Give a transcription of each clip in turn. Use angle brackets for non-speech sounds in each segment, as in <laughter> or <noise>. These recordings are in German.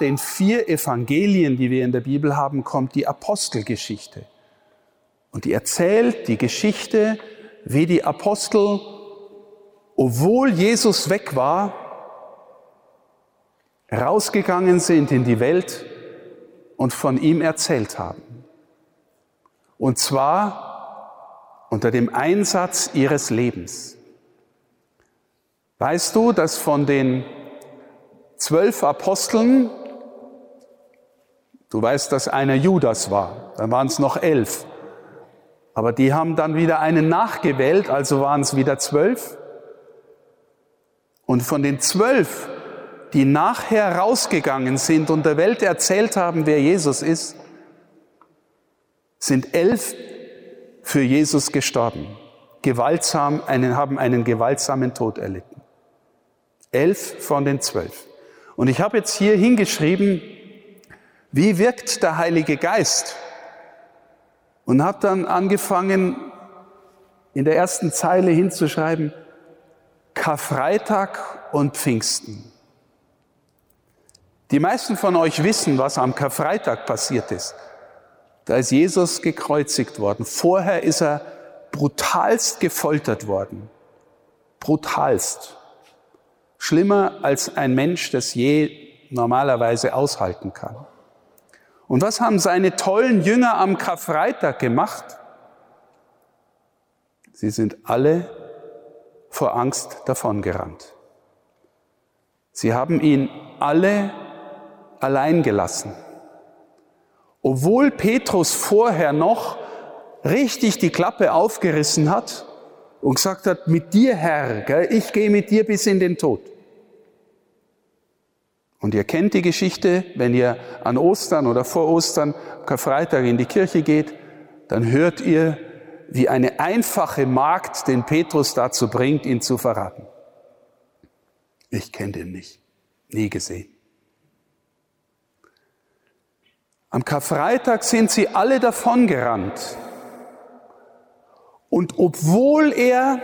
den vier Evangelien, die wir in der Bibel haben, kommt die Apostelgeschichte. Und die erzählt die Geschichte, wie die Apostel, obwohl Jesus weg war, rausgegangen sind in die Welt und von ihm erzählt haben. Und zwar unter dem Einsatz ihres Lebens. Weißt du, dass von den zwölf Aposteln, du weißt, dass einer Judas war, dann waren es noch elf, aber die haben dann wieder einen nachgewählt, also waren es wieder zwölf. Und von den zwölf, die nachher rausgegangen sind und der Welt erzählt haben, wer Jesus ist, sind elf für Jesus gestorben, gewaltsam, einen, haben einen gewaltsamen Tod erlitten. Elf von den zwölf. Und ich habe jetzt hier hingeschrieben, wie wirkt der Heilige Geist? Und habe dann angefangen, in der ersten Zeile hinzuschreiben, Karfreitag und Pfingsten. Die meisten von euch wissen, was am Karfreitag passiert ist. Da ist Jesus gekreuzigt worden. Vorher ist er brutalst gefoltert worden. Brutalst. Schlimmer als ein Mensch das je normalerweise aushalten kann. Und was haben seine tollen Jünger am Karfreitag gemacht? Sie sind alle vor Angst davongerannt. Sie haben ihn alle allein gelassen. Obwohl Petrus vorher noch richtig die Klappe aufgerissen hat und gesagt hat, mit dir Herr, ich gehe mit dir bis in den Tod. Und ihr kennt die Geschichte, wenn ihr an Ostern oder vor Ostern, Karfreitag in die Kirche geht, dann hört ihr, wie eine einfache Magd den Petrus dazu bringt, ihn zu verraten. Ich kenne den nicht, nie gesehen. Am Karfreitag sind sie alle davongerannt. Und obwohl er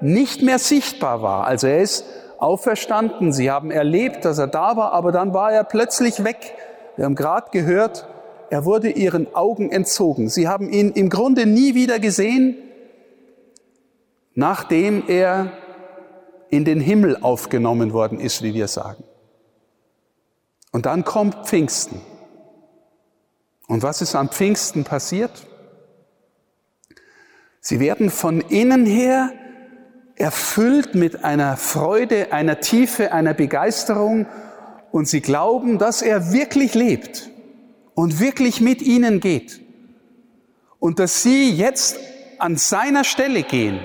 nicht mehr sichtbar war, also er ist auferstanden, sie haben erlebt, dass er da war, aber dann war er plötzlich weg. Wir haben gerade gehört, er wurde ihren Augen entzogen. Sie haben ihn im Grunde nie wieder gesehen, nachdem er in den Himmel aufgenommen worden ist, wie wir sagen. Und dann kommt Pfingsten. Und was ist am Pfingsten passiert? Sie werden von innen her erfüllt mit einer Freude, einer Tiefe, einer Begeisterung und sie glauben, dass er wirklich lebt und wirklich mit ihnen geht und dass sie jetzt an seiner Stelle gehen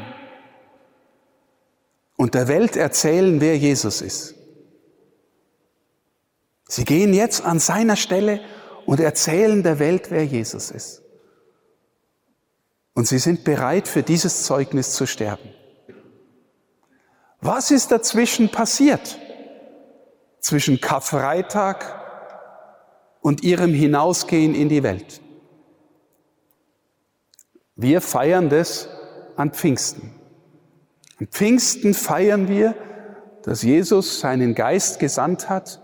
und der Welt erzählen, wer Jesus ist. Sie gehen jetzt an seiner Stelle und erzählen der Welt, wer Jesus ist. Und sie sind bereit, für dieses Zeugnis zu sterben. Was ist dazwischen passiert? Zwischen Karfreitag und ihrem Hinausgehen in die Welt. Wir feiern das an Pfingsten. An Pfingsten feiern wir, dass Jesus seinen Geist gesandt hat,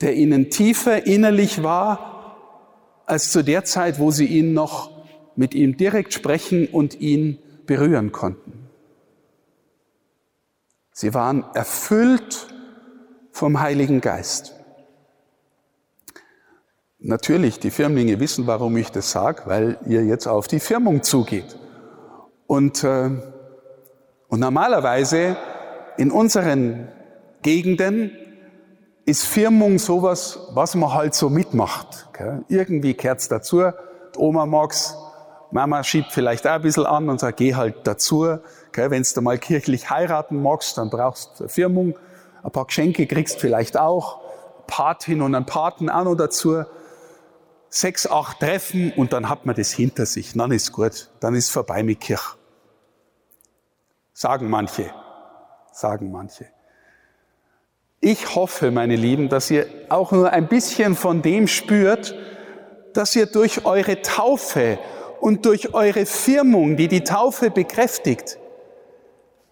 der ihnen tiefer innerlich war als zu der Zeit, wo sie ihn noch mit ihm direkt sprechen und ihn berühren konnten. Sie waren erfüllt vom Heiligen Geist. Natürlich, die Firmlinge wissen, warum ich das sage, weil ihr jetzt auf die Firmung zugeht. Und, äh, und normalerweise in unseren Gegenden ist Firmung sowas, was man halt so mitmacht. Gell? Irgendwie kehrt's dazu. Die Oma mag's, Mama schiebt vielleicht auch ein bisschen an und sagt, geh halt dazu. Wenn du mal kirchlich heiraten magst, dann brauchst du Firmung. Ein paar Geschenke kriegst vielleicht auch. Patin und ein Paten auch noch dazu. Sechs, acht Treffen und dann hat man das hinter sich. Dann ist gut. Dann ist vorbei mit Kirche. Sagen manche. Sagen manche. Ich hoffe, meine Lieben, dass ihr auch nur ein bisschen von dem spürt, dass ihr durch eure Taufe und durch eure Firmung, die die Taufe bekräftigt,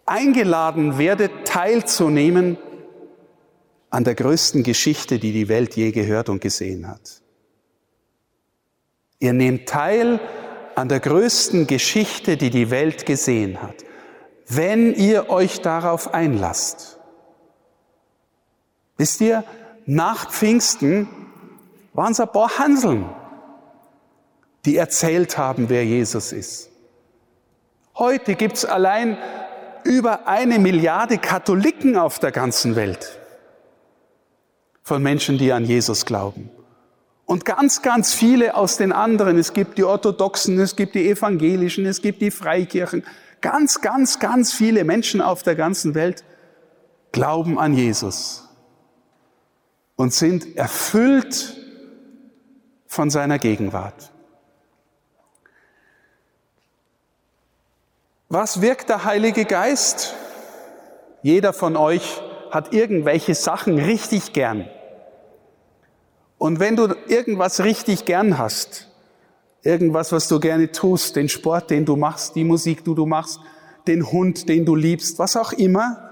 eingeladen werdet, teilzunehmen an der größten Geschichte, die die Welt je gehört und gesehen hat. Ihr nehmt teil an der größten Geschichte, die die Welt gesehen hat, wenn ihr euch darauf einlasst. Wisst ihr, nach Pfingsten waren es ein paar Hanseln, die erzählt haben, wer Jesus ist. Heute gibt es allein über eine Milliarde Katholiken auf der ganzen Welt von Menschen, die an Jesus glauben. Und ganz, ganz viele aus den anderen. Es gibt die Orthodoxen, es gibt die Evangelischen, es gibt die Freikirchen. Ganz, ganz, ganz viele Menschen auf der ganzen Welt glauben an Jesus und sind erfüllt von seiner Gegenwart. Was wirkt der Heilige Geist? Jeder von euch hat irgendwelche Sachen richtig gern. Und wenn du irgendwas richtig gern hast, irgendwas, was du gerne tust, den Sport, den du machst, die Musik, die du machst, den Hund, den du liebst, was auch immer,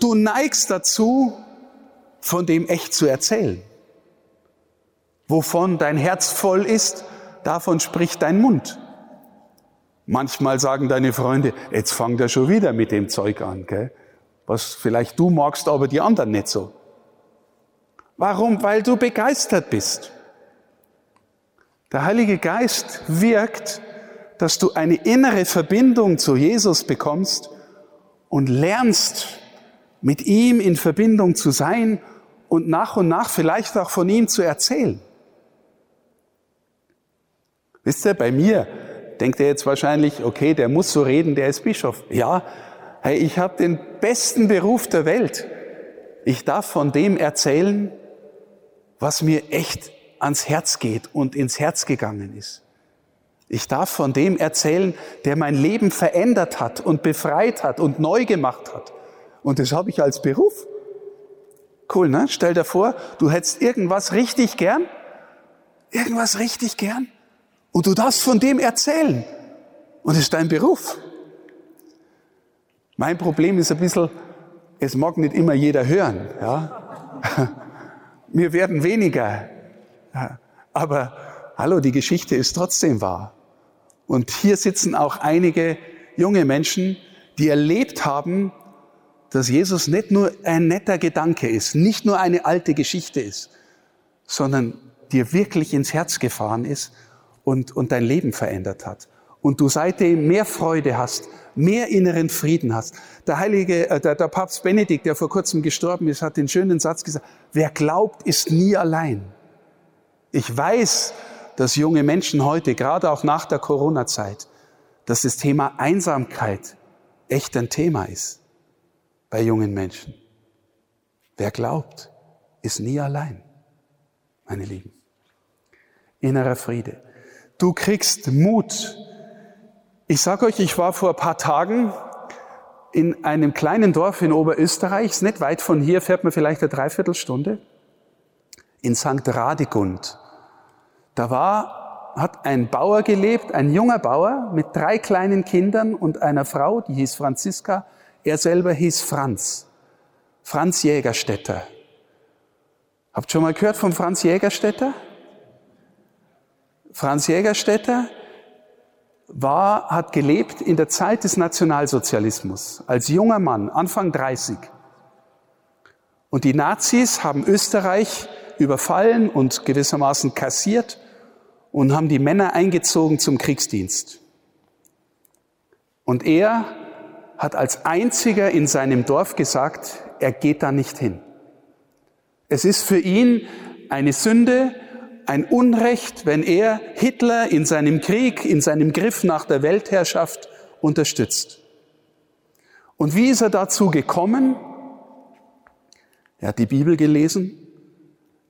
du neigst dazu, von dem echt zu erzählen. Wovon dein Herz voll ist, davon spricht dein Mund. Manchmal sagen deine Freunde, jetzt fangt er schon wieder mit dem Zeug an, gell? was vielleicht du magst, aber die anderen nicht so. Warum? Weil du begeistert bist. Der Heilige Geist wirkt, dass du eine innere Verbindung zu Jesus bekommst und lernst, mit ihm in Verbindung zu sein und nach und nach vielleicht auch von ihm zu erzählen. Wisst ihr, bei mir denkt ihr jetzt wahrscheinlich, okay, der muss so reden, der ist Bischof. Ja, hey, ich habe den besten Beruf der Welt. Ich darf von dem erzählen, was mir echt ans Herz geht und ins Herz gegangen ist. Ich darf von dem erzählen, der mein Leben verändert hat und befreit hat und neu gemacht hat. Und das habe ich als Beruf. Cool, ne? Stell dir vor, du hättest irgendwas richtig gern, irgendwas richtig gern, und du darfst von dem erzählen. Und es ist dein Beruf. Mein Problem ist ein bisschen, es mag nicht immer jeder hören. Ja? <laughs> Wir werden weniger. Aber hallo, die Geschichte ist trotzdem wahr. Und hier sitzen auch einige junge Menschen, die erlebt haben, dass Jesus nicht nur ein netter Gedanke ist, nicht nur eine alte Geschichte ist, sondern dir wirklich ins Herz gefahren ist und, und dein Leben verändert hat. Und du seitdem mehr Freude hast, mehr inneren Frieden hast. Der heilige, äh, der, der Papst Benedikt, der vor kurzem gestorben ist, hat den schönen Satz gesagt, wer glaubt, ist nie allein. Ich weiß, dass junge Menschen heute, gerade auch nach der Corona-Zeit, dass das Thema Einsamkeit echt ein Thema ist bei jungen Menschen. Wer glaubt, ist nie allein, meine Lieben. Innerer Friede. Du kriegst Mut, ich sage euch, ich war vor ein paar Tagen in einem kleinen Dorf in Oberösterreich, ist nicht weit von hier, fährt man vielleicht eine Dreiviertelstunde, in St. Radegund. Da war, hat ein Bauer gelebt, ein junger Bauer mit drei kleinen Kindern und einer Frau, die hieß Franziska. Er selber hieß Franz. Franz Jägerstätter. Habt schon mal gehört von Franz Jägerstätter? Franz Jägerstätter war, hat gelebt in der Zeit des Nationalsozialismus als junger Mann, Anfang 30. Und die Nazis haben Österreich überfallen und gewissermaßen kassiert und haben die Männer eingezogen zum Kriegsdienst. Und er hat als einziger in seinem Dorf gesagt, er geht da nicht hin. Es ist für ihn eine Sünde, ein Unrecht, wenn er Hitler in seinem Krieg, in seinem Griff nach der Weltherrschaft unterstützt. Und wie ist er dazu gekommen? Er hat die Bibel gelesen,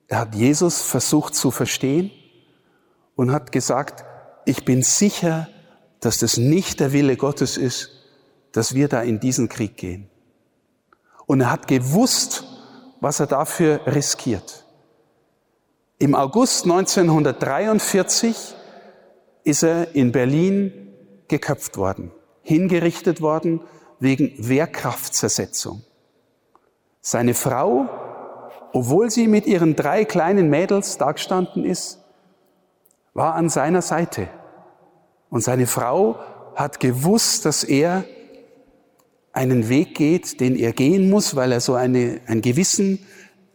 er hat Jesus versucht zu verstehen und hat gesagt, ich bin sicher, dass das nicht der Wille Gottes ist, dass wir da in diesen Krieg gehen. Und er hat gewusst, was er dafür riskiert. Im August 1943 ist er in Berlin geköpft worden, hingerichtet worden wegen Wehrkraftzersetzung. Seine Frau obwohl sie mit ihren drei kleinen Mädels dagestanden ist, war an seiner Seite. Und seine Frau hat gewusst, dass er einen Weg geht, den er gehen muss, weil er so eine, ein Gewissen,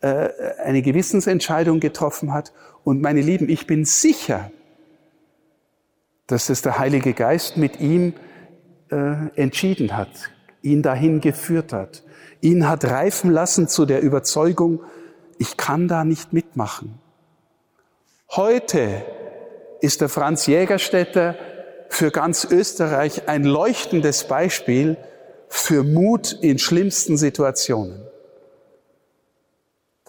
eine Gewissensentscheidung getroffen hat. Und meine Lieben, ich bin sicher, dass es der Heilige Geist mit ihm äh, entschieden hat, ihn dahin geführt hat, ihn hat reifen lassen zu der Überzeugung, ich kann da nicht mitmachen. Heute ist der Franz Jägerstätter für ganz Österreich ein leuchtendes Beispiel für Mut in schlimmsten Situationen.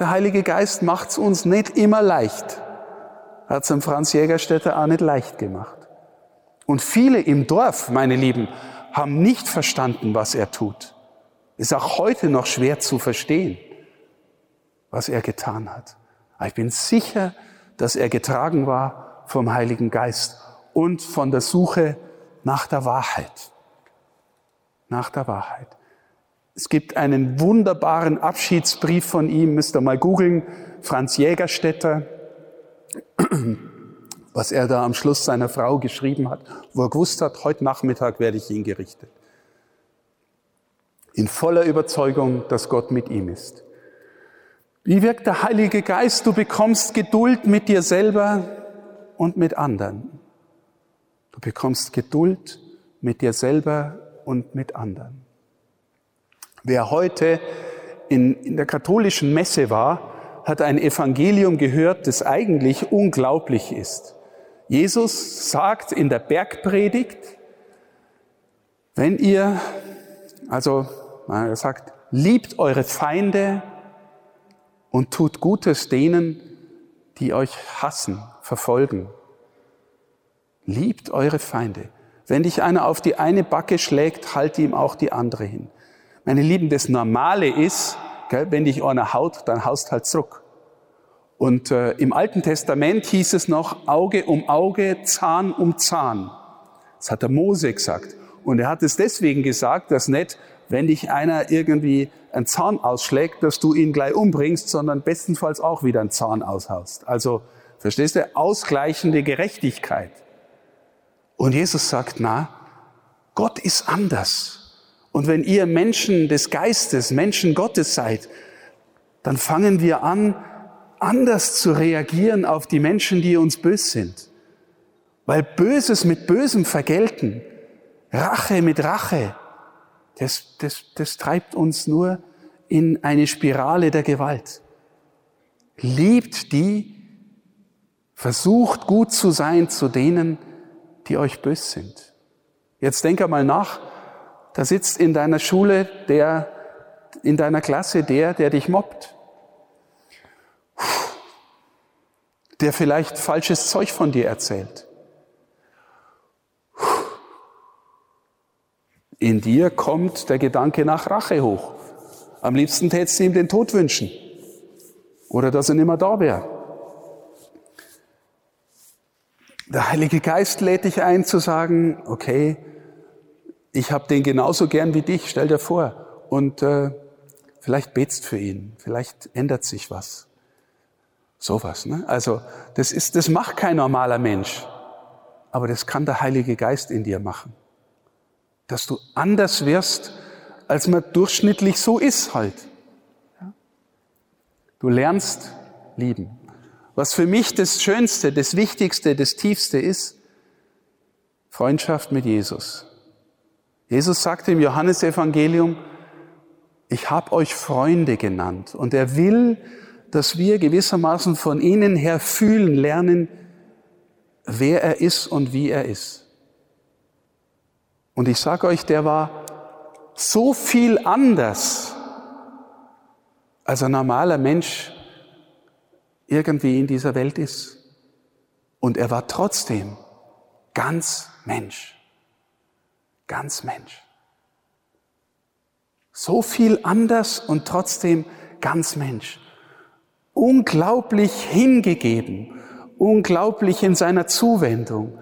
Der Heilige Geist macht es uns nicht immer leicht. Hat es dem Franz Jägerstätter auch nicht leicht gemacht. Und viele im Dorf, meine Lieben, haben nicht verstanden, was er tut. Ist auch heute noch schwer zu verstehen, was er getan hat. Aber ich bin sicher, dass er getragen war vom Heiligen Geist und von der Suche nach der Wahrheit. Nach der Wahrheit. Es gibt einen wunderbaren Abschiedsbrief von ihm, müsst ihr mal googeln, Franz Jägerstätter, <clears throat> was er da am Schluss seiner Frau geschrieben hat, wo er gewusst hat, heute Nachmittag werde ich ihn gerichtet. In voller Überzeugung, dass Gott mit ihm ist. Wie wirkt der Heilige Geist? Du bekommst Geduld mit dir selber und mit anderen. Du bekommst Geduld mit dir selber und mit anderen. Wer heute in, in der katholischen Messe war, hat ein Evangelium gehört, das eigentlich unglaublich ist. Jesus sagt in der Bergpredigt, wenn ihr, also er sagt, liebt eure Feinde und tut Gutes denen, die euch hassen, verfolgen. Liebt eure Feinde. Wenn dich einer auf die eine Backe schlägt, halt ihm auch die andere hin. Meine Lieben, das Normale ist, gell, wenn dich einer haut, dann haust halt zurück. Und äh, im Alten Testament hieß es noch Auge um Auge, Zahn um Zahn. Das hat der Mose gesagt. Und er hat es deswegen gesagt, dass nicht, wenn dich einer irgendwie einen Zahn ausschlägt, dass du ihn gleich umbringst, sondern bestenfalls auch wieder einen Zahn aushaust. Also, verstehst du? Ausgleichende Gerechtigkeit. Und Jesus sagt, na, Gott ist anders. Und wenn ihr Menschen des Geistes, Menschen Gottes seid, dann fangen wir an, anders zu reagieren auf die Menschen, die uns bös sind. Weil Böses mit Bösem vergelten, Rache mit Rache, das, das, das treibt uns nur in eine Spirale der Gewalt. Liebt die, versucht gut zu sein zu denen, die euch bös sind. Jetzt denk einmal nach, da sitzt in deiner Schule der, in deiner Klasse der, der dich mobbt. Der vielleicht falsches Zeug von dir erzählt. In dir kommt der Gedanke nach Rache hoch. Am liebsten tätest du ihm den Tod wünschen. Oder dass er nicht mehr da wäre. Der Heilige Geist lädt dich ein zu sagen, okay, ich habe den genauso gern wie dich, stell dir vor. Und äh, vielleicht betst für ihn, vielleicht ändert sich was. Sowas, ne? Also das ist, das macht kein normaler Mensch, aber das kann der Heilige Geist in dir machen, dass du anders wirst, als man durchschnittlich so ist halt. Du lernst lieben. Was für mich das Schönste, das Wichtigste, das Tiefste ist, Freundschaft mit Jesus. Jesus sagte im Johannesevangelium, ich habe euch Freunde genannt. Und er will, dass wir gewissermaßen von ihnen her fühlen lernen, wer er ist und wie er ist. Und ich sage euch, der war so viel anders als ein normaler Mensch irgendwie in dieser Welt ist. Und er war trotzdem ganz Mensch. Ganz Mensch. So viel anders und trotzdem ganz Mensch. Unglaublich hingegeben, unglaublich in seiner Zuwendung,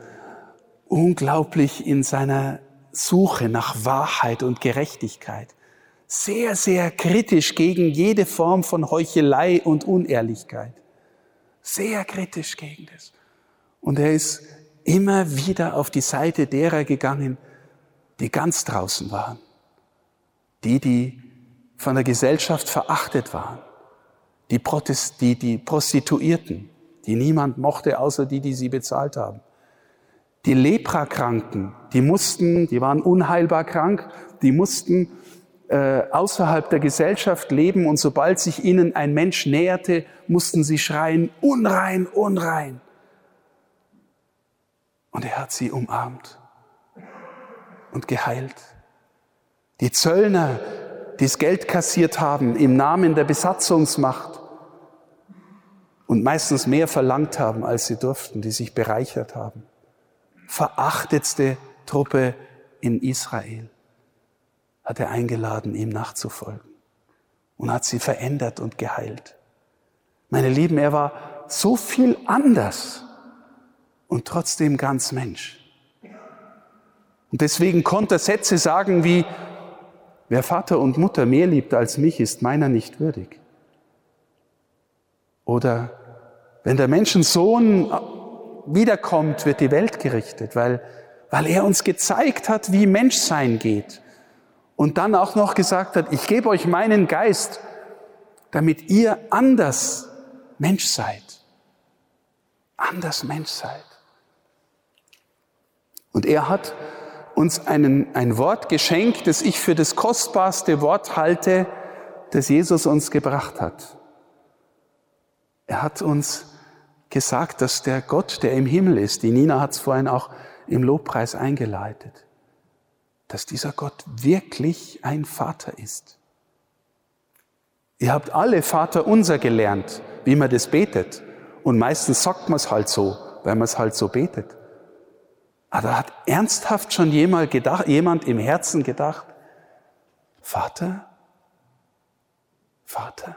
unglaublich in seiner Suche nach Wahrheit und Gerechtigkeit. sehr, sehr kritisch gegen jede Form von Heuchelei und Unehrlichkeit. Sehr kritisch gegen das. Und er ist immer wieder auf die Seite derer gegangen, die ganz draußen waren. Die, die von der Gesellschaft verachtet waren. Die, Protest, die, die Prostituierten, die niemand mochte, außer die, die sie bezahlt haben. Die Leprakranken, die mussten, die waren unheilbar krank, die mussten äh, außerhalb der Gesellschaft leben und sobald sich ihnen ein Mensch näherte, mussten sie schreien, unrein, unrein. Und er hat sie umarmt und geheilt. Die Zöllner, die das Geld kassiert haben im Namen der Besatzungsmacht und meistens mehr verlangt haben, als sie durften, die sich bereichert haben. Verachtetste Truppe in Israel hat er eingeladen, ihm nachzufolgen und hat sie verändert und geheilt. Meine Lieben, er war so viel anders und trotzdem ganz Mensch. Und deswegen konnte er Sätze sagen wie, wer Vater und Mutter mehr liebt als mich, ist meiner nicht würdig. Oder wenn der Menschensohn wiederkommt, wird die Welt gerichtet, weil, weil er uns gezeigt hat, wie Menschsein geht und dann auch noch gesagt hat, ich gebe euch meinen Geist, damit ihr anders Mensch seid. Anders Mensch seid. Und er hat uns einen, ein Wort geschenkt, das ich für das kostbarste Wort halte, das Jesus uns gebracht hat. Er hat uns gesagt, dass der Gott, der im Himmel ist, die Nina hat es vorhin auch im Lobpreis eingeleitet, dass dieser Gott wirklich ein Vater ist. Ihr habt alle Vater unser gelernt, wie man das betet. Und meistens sagt man es halt so, weil man es halt so betet. Aber hat ernsthaft schon jemand, gedacht, jemand im Herzen gedacht, Vater, Vater,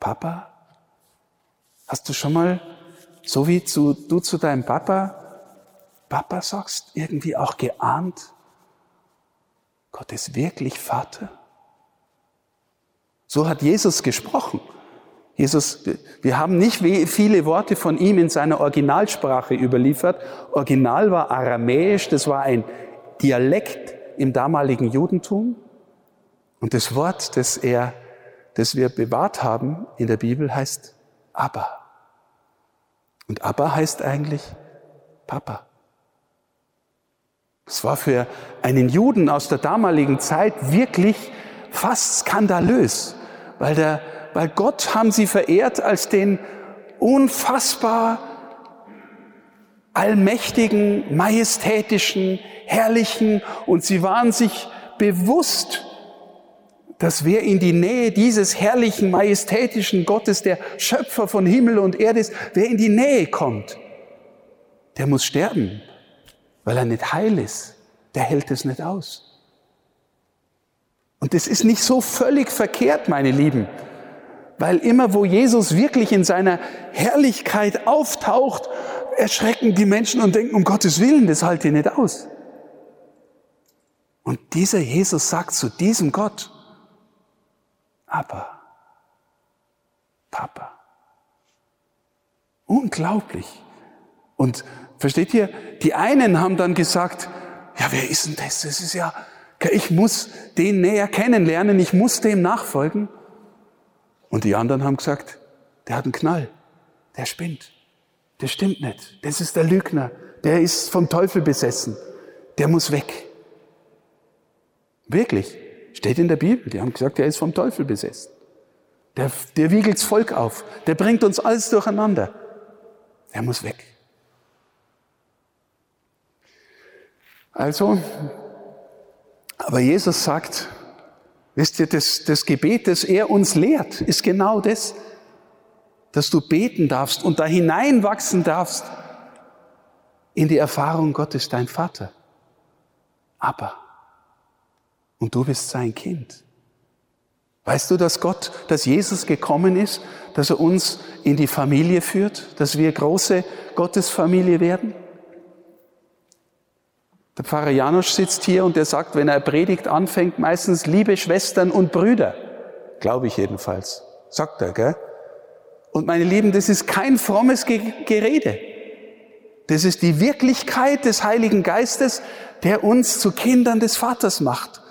Papa, hast du schon mal, so wie zu, du zu deinem Papa, Papa sagst, irgendwie auch geahnt, Gott ist wirklich Vater. So hat Jesus gesprochen. Jesus, wir haben nicht viele Worte von ihm in seiner Originalsprache überliefert. Original war Aramäisch, das war ein Dialekt im damaligen Judentum. Und das Wort, das er, das wir bewahrt haben in der Bibel, heißt Abba. Und Abba heißt eigentlich Papa. Es war für einen Juden aus der damaligen Zeit wirklich fast skandalös, weil, der, weil Gott haben sie verehrt als den unfassbar allmächtigen, majestätischen, herrlichen und sie waren sich bewusst, dass wer in die Nähe dieses herrlichen, majestätischen Gottes, der Schöpfer von Himmel und Erde ist, wer in die Nähe kommt, der muss sterben weil er nicht heil ist, der hält es nicht aus. Und das ist nicht so völlig verkehrt, meine Lieben, weil immer wo Jesus wirklich in seiner Herrlichkeit auftaucht, erschrecken die Menschen und denken, um Gottes Willen, das halte ich nicht aus. Und dieser Jesus sagt zu diesem Gott, aber Papa. Unglaublich. Und Versteht ihr? Die einen haben dann gesagt, ja, wer ist denn das? Das ist ja, ich muss den näher kennenlernen, ich muss dem nachfolgen. Und die anderen haben gesagt, der hat einen Knall, der spinnt. Das stimmt nicht. Das ist der Lügner. Der ist vom Teufel besessen. Der muss weg. Wirklich. Steht in der Bibel. Die haben gesagt, der ist vom Teufel besessen. Der, der wiegelt's Volk auf. Der bringt uns alles durcheinander. Der muss weg. Also, aber Jesus sagt, wisst ihr, das, das Gebet, das er uns lehrt, ist genau das, dass du beten darfst und da hineinwachsen darfst in die Erfahrung, Gott ist dein Vater. Aber, und du bist sein Kind. Weißt du, dass Gott, dass Jesus gekommen ist, dass er uns in die Familie führt, dass wir große Gottesfamilie werden? Der Pfarrer Janusz sitzt hier und der sagt, wenn er Predigt anfängt, meistens liebe Schwestern und Brüder. Glaube ich jedenfalls. Sagt er, gell? Und meine Lieben, das ist kein frommes Gerede. Das ist die Wirklichkeit des Heiligen Geistes, der uns zu Kindern des Vaters macht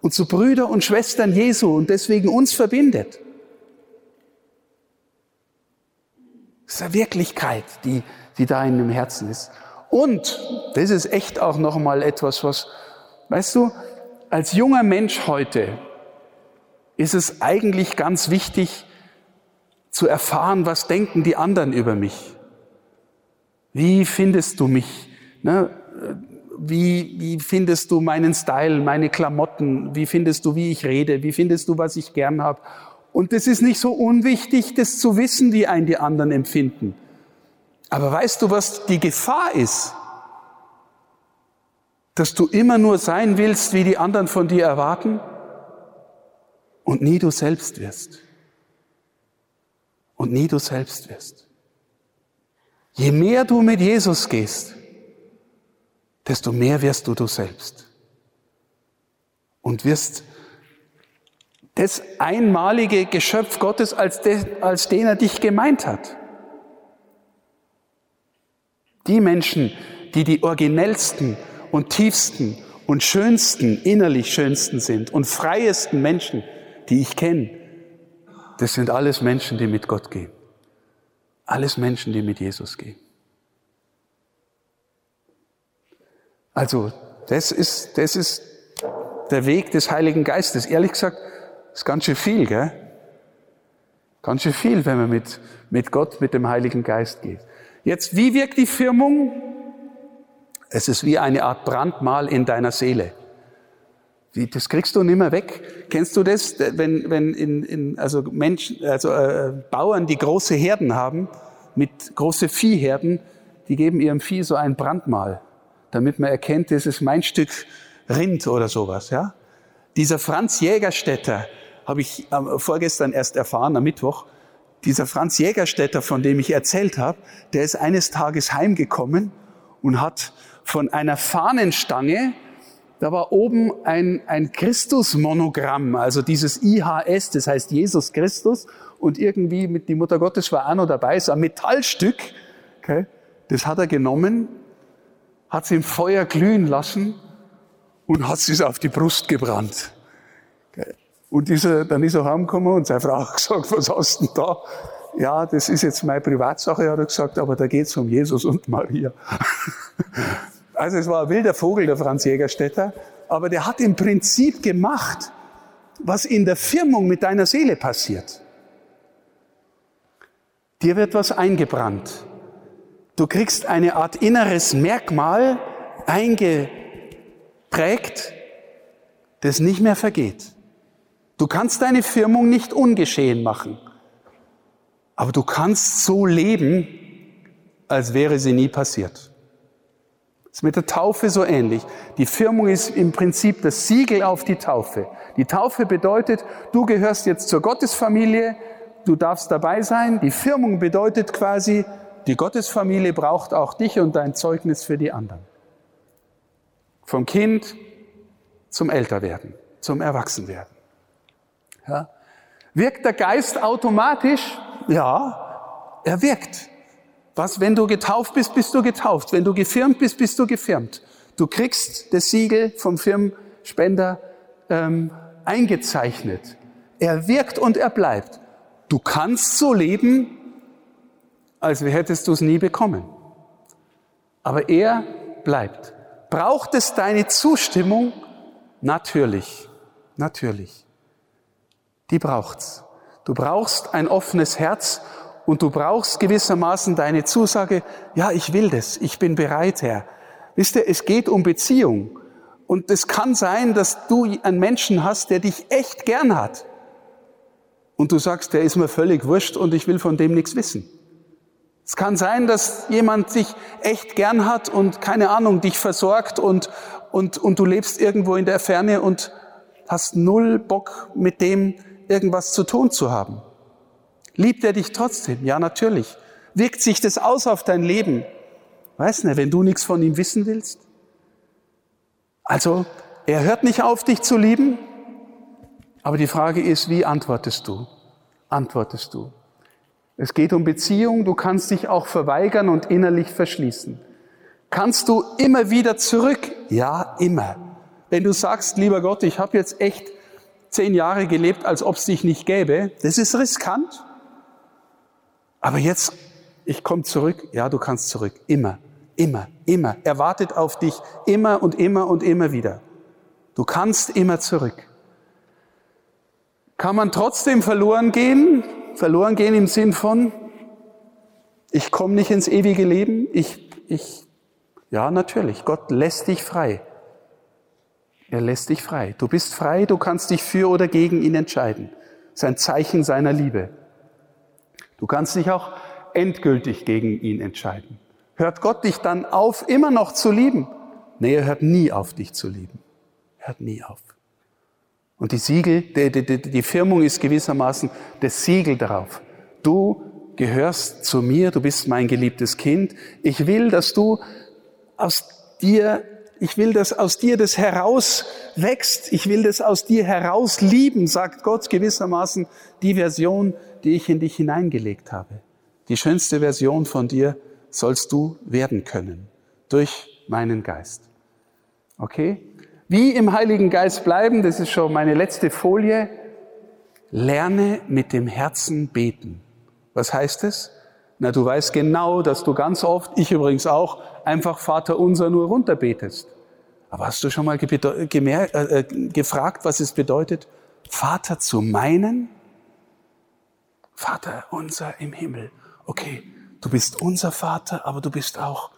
und zu Brüder und Schwestern Jesu und deswegen uns verbindet. Das ist eine Wirklichkeit, die, die da in dem Herzen ist. Und das ist echt auch nochmal etwas, was, weißt du, als junger Mensch heute ist es eigentlich ganz wichtig zu erfahren, was denken die anderen über mich. Wie findest du mich? Ne? Wie, wie findest du meinen Style, meine Klamotten? Wie findest du, wie ich rede? Wie findest du, was ich gern habe? Und es ist nicht so unwichtig, das zu wissen, wie einen die anderen empfinden. Aber weißt du, was die Gefahr ist? Dass du immer nur sein willst, wie die anderen von dir erwarten und nie du selbst wirst. Und nie du selbst wirst. Je mehr du mit Jesus gehst, desto mehr wirst du du selbst. Und wirst das einmalige Geschöpf Gottes, als, de, als den er dich gemeint hat. Die Menschen, die die originellsten und tiefsten und schönsten, innerlich schönsten sind und freiesten Menschen, die ich kenne, das sind alles Menschen, die mit Gott gehen. Alles Menschen, die mit Jesus gehen. Also, das ist, das ist der Weg des Heiligen Geistes. Ehrlich gesagt, ist ganz schön viel, gell? Ganz schön viel, wenn man mit, mit Gott, mit dem Heiligen Geist geht. Jetzt, wie wirkt die Firmung? Es ist wie eine Art Brandmal in deiner Seele. Das kriegst du nicht mehr weg. Kennst du das, wenn, wenn in, in, also Menschen, also äh, Bauern, die große Herden haben, mit große Viehherden, die geben ihrem Vieh so ein Brandmal, damit man erkennt, das ist mein Stück Rind oder sowas. Ja? Dieser Franz Jägerstätter habe ich äh, vorgestern erst erfahren, am Mittwoch. Dieser Franz Jägerstätter, von dem ich erzählt habe, der ist eines Tages heimgekommen und hat von einer Fahnenstange, da war oben ein, ein Christus-Monogramm, also dieses IHS, das heißt Jesus Christus, und irgendwie mit die Mutter Gottes war auch noch dabei, so ein Metallstück, okay, das hat er genommen, hat es im Feuer glühen lassen und hat es auf die Brust gebrannt. Und dieser, dann ist er heimgekommen und seine Frau hat gesagt, was hast du denn da? Ja, das ist jetzt meine Privatsache, hat er gesagt, aber da geht's um Jesus und Maria. <laughs> Also es war ein wilder Vogel, der Franz Jägerstätter, aber der hat im Prinzip gemacht, was in der Firmung mit deiner Seele passiert. Dir wird was eingebrannt. Du kriegst eine Art inneres Merkmal eingeprägt, das nicht mehr vergeht. Du kannst deine Firmung nicht ungeschehen machen, aber du kannst so leben, als wäre sie nie passiert. Das ist mit der Taufe so ähnlich. Die Firmung ist im Prinzip das Siegel auf die Taufe. Die Taufe bedeutet, du gehörst jetzt zur Gottesfamilie, du darfst dabei sein. Die Firmung bedeutet quasi, die Gottesfamilie braucht auch dich und dein Zeugnis für die anderen. Vom Kind zum Älterwerden, zum Erwachsenwerden. Ja. Wirkt der Geist automatisch? Ja, er wirkt. Was, wenn du getauft bist, bist du getauft. Wenn du gefirmt bist, bist du gefirmt. Du kriegst das Siegel vom Firmenspender ähm, eingezeichnet. Er wirkt und er bleibt. Du kannst so leben, als hättest du es nie bekommen. Aber er bleibt. Braucht es deine Zustimmung? Natürlich, natürlich. Die braucht's. Du brauchst ein offenes Herz und du brauchst gewissermaßen deine Zusage, ja, ich will das, ich bin bereit, Herr. Wisst ihr, es geht um Beziehung. Und es kann sein, dass du einen Menschen hast, der dich echt gern hat. Und du sagst, der ist mir völlig wurscht und ich will von dem nichts wissen. Es kann sein, dass jemand dich echt gern hat und keine Ahnung, dich versorgt und, und, und du lebst irgendwo in der Ferne und hast null Bock mit dem irgendwas zu tun zu haben. Liebt er dich trotzdem? Ja, natürlich. Wirkt sich das aus auf dein Leben? Weiß nicht, wenn du nichts von ihm wissen willst? Also, er hört nicht auf, dich zu lieben, aber die Frage ist, wie antwortest du? Antwortest du? Es geht um Beziehung, du kannst dich auch verweigern und innerlich verschließen. Kannst du immer wieder zurück? Ja, immer. Wenn du sagst, lieber Gott, ich habe jetzt echt zehn Jahre gelebt, als ob es dich nicht gäbe, das ist riskant. Aber jetzt, ich komme zurück. Ja, du kannst zurück. Immer, immer, immer. Er wartet auf dich immer und immer und immer wieder. Du kannst immer zurück. Kann man trotzdem verloren gehen? Verloren gehen im Sinn von, ich komme nicht ins ewige Leben. Ich, ich, ja, natürlich. Gott lässt dich frei. Er lässt dich frei. Du bist frei, du kannst dich für oder gegen ihn entscheiden. Das ist ein Zeichen seiner Liebe. Du kannst dich auch endgültig gegen ihn entscheiden. Hört Gott dich dann auf, immer noch zu lieben? Nee, er hört nie auf, dich zu lieben. Er hört nie auf. Und die Siegel, die, die, die Firmung ist gewissermaßen das Siegel darauf. Du gehörst zu mir, du bist mein geliebtes Kind. Ich will, dass du aus dir, ich will, dass aus dir das heraus wächst. Ich will das aus dir heraus lieben, sagt Gott gewissermaßen die Version, die ich in dich hineingelegt habe. Die schönste Version von dir sollst du werden können durch meinen Geist. Okay? Wie im Heiligen Geist bleiben, das ist schon meine letzte Folie. Lerne mit dem Herzen beten. Was heißt es? Na, du weißt genau, dass du ganz oft, ich übrigens auch, einfach Vater unser nur runterbetest. Aber hast du schon mal äh, äh, gefragt, was es bedeutet, Vater zu meinen? Vater unser im Himmel. Okay, du bist unser Vater, aber du bist auch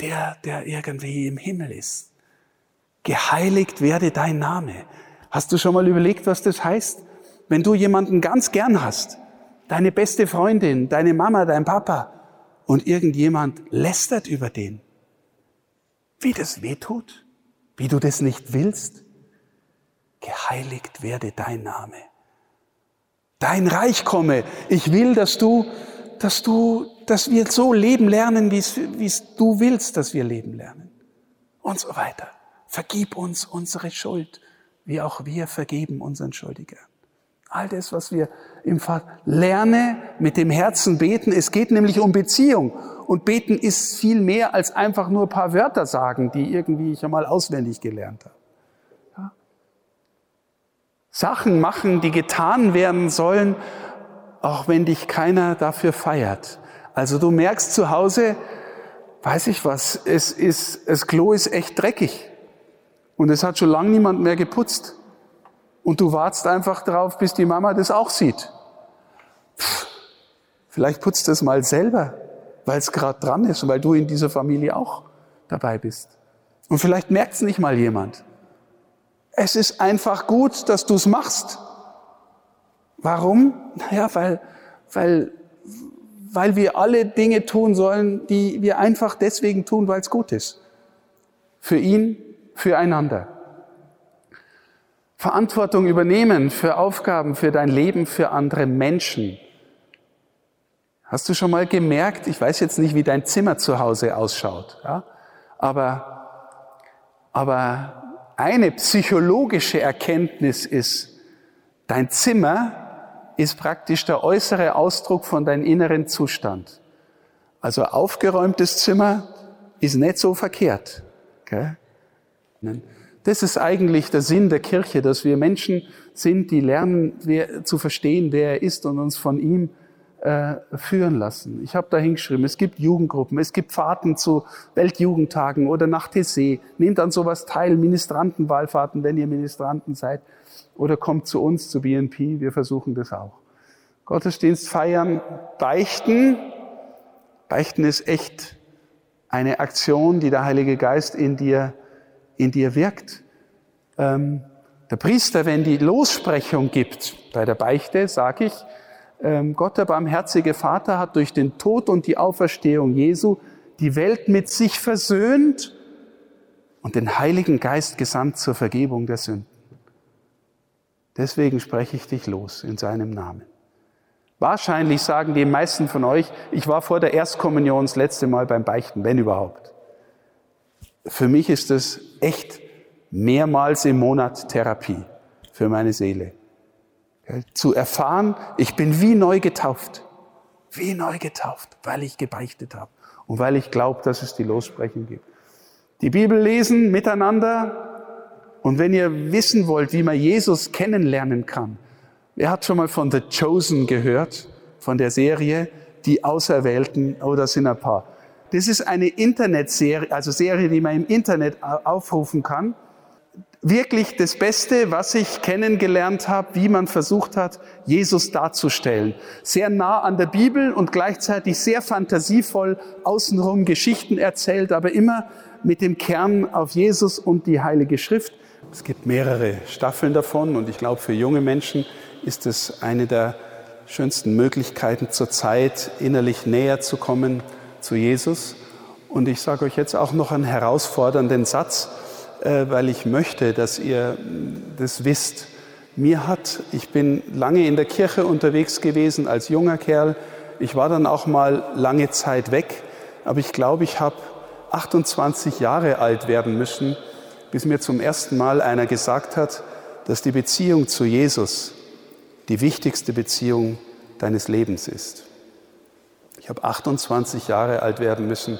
der, der irgendwie im Himmel ist geheiligt werde dein Name. Hast du schon mal überlegt, was das heißt? Wenn du jemanden ganz gern hast, deine beste Freundin, deine Mama, dein Papa, und irgendjemand lästert über den, wie das wehtut, wie du das nicht willst, geheiligt werde dein Name. Dein Reich komme. Ich will, dass du, dass du, dass wir so leben lernen, wie es du willst, dass wir leben lernen. Und so weiter. Vergib uns unsere Schuld, wie auch wir vergeben unseren Schuldigern. All das, was wir im Vater lerne, mit dem Herzen beten. Es geht nämlich um Beziehung. Und beten ist viel mehr als einfach nur ein paar Wörter sagen, die irgendwie ich einmal auswendig gelernt habe. Ja? Sachen machen, die getan werden sollen, auch wenn dich keiner dafür feiert. Also du merkst zu Hause, weiß ich was, es ist, das Klo ist echt dreckig. Und es hat schon lange niemand mehr geputzt. Und du wartest einfach darauf, bis die Mama das auch sieht. Pff, vielleicht putzt es mal selber, weil es gerade dran ist und weil du in dieser Familie auch dabei bist. Und vielleicht merkt es nicht mal jemand. Es ist einfach gut, dass du es machst. Warum? Naja, weil, weil, weil wir alle Dinge tun sollen, die wir einfach deswegen tun, weil es gut ist. Für ihn füreinander. Verantwortung übernehmen für Aufgaben, für dein Leben, für andere Menschen. Hast du schon mal gemerkt, ich weiß jetzt nicht, wie dein Zimmer zu Hause ausschaut, ja? aber, aber eine psychologische Erkenntnis ist, dein Zimmer ist praktisch der äußere Ausdruck von deinem inneren Zustand. Also aufgeräumtes Zimmer ist nicht so verkehrt. Okay? Das ist eigentlich der Sinn der Kirche, dass wir Menschen sind, die lernen wer, zu verstehen, wer er ist und uns von ihm äh, führen lassen. Ich habe da hingeschrieben, es gibt Jugendgruppen, es gibt Fahrten zu Weltjugendtagen oder nach TC. Nehmt an sowas teil, Ministrantenwahlfahrten, wenn ihr Ministranten seid. Oder kommt zu uns, zu BNP, wir versuchen das auch. Gottesdienst feiern, beichten. Beichten ist echt eine Aktion, die der Heilige Geist in dir in dir wirkt. Ähm, der Priester, wenn die Lossprechung gibt bei der Beichte, sage ich, ähm, Gott der barmherzige Vater hat durch den Tod und die Auferstehung Jesu die Welt mit sich versöhnt und den Heiligen Geist gesandt zur Vergebung der Sünden. Deswegen spreche ich dich los in seinem Namen. Wahrscheinlich sagen die meisten von euch, ich war vor der Erstkommunion das letzte Mal beim Beichten, wenn überhaupt. Für mich ist es echt mehrmals im Monat Therapie für meine Seele. Zu erfahren, ich bin wie neu getauft. Wie neu getauft, weil ich gebeichtet habe und weil ich glaube, dass es die Lossprechen gibt. Die Bibel lesen miteinander. Und wenn ihr wissen wollt, wie man Jesus kennenlernen kann, wer hat schon mal von The Chosen gehört, von der Serie, die Auserwählten, oh, das sind ein paar. Das ist eine Internetserie, also Serie, die man im Internet aufrufen kann wirklich das Beste, was ich kennengelernt habe, wie man versucht hat, Jesus darzustellen. Sehr nah an der Bibel und gleichzeitig sehr fantasievoll außenrum Geschichten erzählt, aber immer mit dem Kern auf Jesus und die Heilige Schrift. Es gibt mehrere Staffeln davon und ich glaube, für junge Menschen ist es eine der schönsten Möglichkeiten zur Zeit, innerlich näher zu kommen zu Jesus. Und ich sage euch jetzt auch noch einen herausfordernden Satz äh, weil ich möchte, dass ihr das wisst. Mir hat, ich bin lange in der Kirche unterwegs gewesen als junger Kerl. Ich war dann auch mal lange Zeit weg, aber ich glaube, ich habe 28 Jahre alt werden müssen, bis mir zum ersten Mal einer gesagt hat, dass die Beziehung zu Jesus die wichtigste Beziehung deines Lebens ist. Ich habe 28 Jahre alt werden müssen,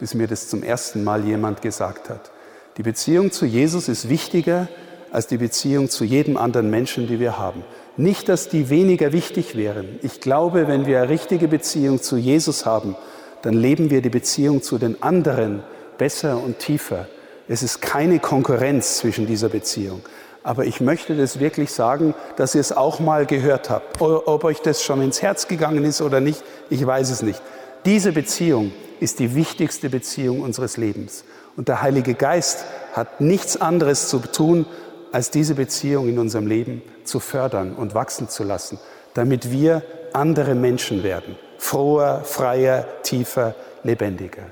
bis mir das zum ersten Mal jemand gesagt hat. Die Beziehung zu Jesus ist wichtiger als die Beziehung zu jedem anderen Menschen, die wir haben. Nicht, dass die weniger wichtig wären. Ich glaube, wenn wir eine richtige Beziehung zu Jesus haben, dann leben wir die Beziehung zu den anderen besser und tiefer. Es ist keine Konkurrenz zwischen dieser Beziehung. Aber ich möchte das wirklich sagen, dass ihr es auch mal gehört habt. Ob euch das schon ins Herz gegangen ist oder nicht, ich weiß es nicht. Diese Beziehung ist die wichtigste Beziehung unseres Lebens. Und der Heilige Geist hat nichts anderes zu tun, als diese Beziehung in unserem Leben zu fördern und wachsen zu lassen, damit wir andere Menschen werden. Froher, freier, tiefer, lebendiger.